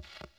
you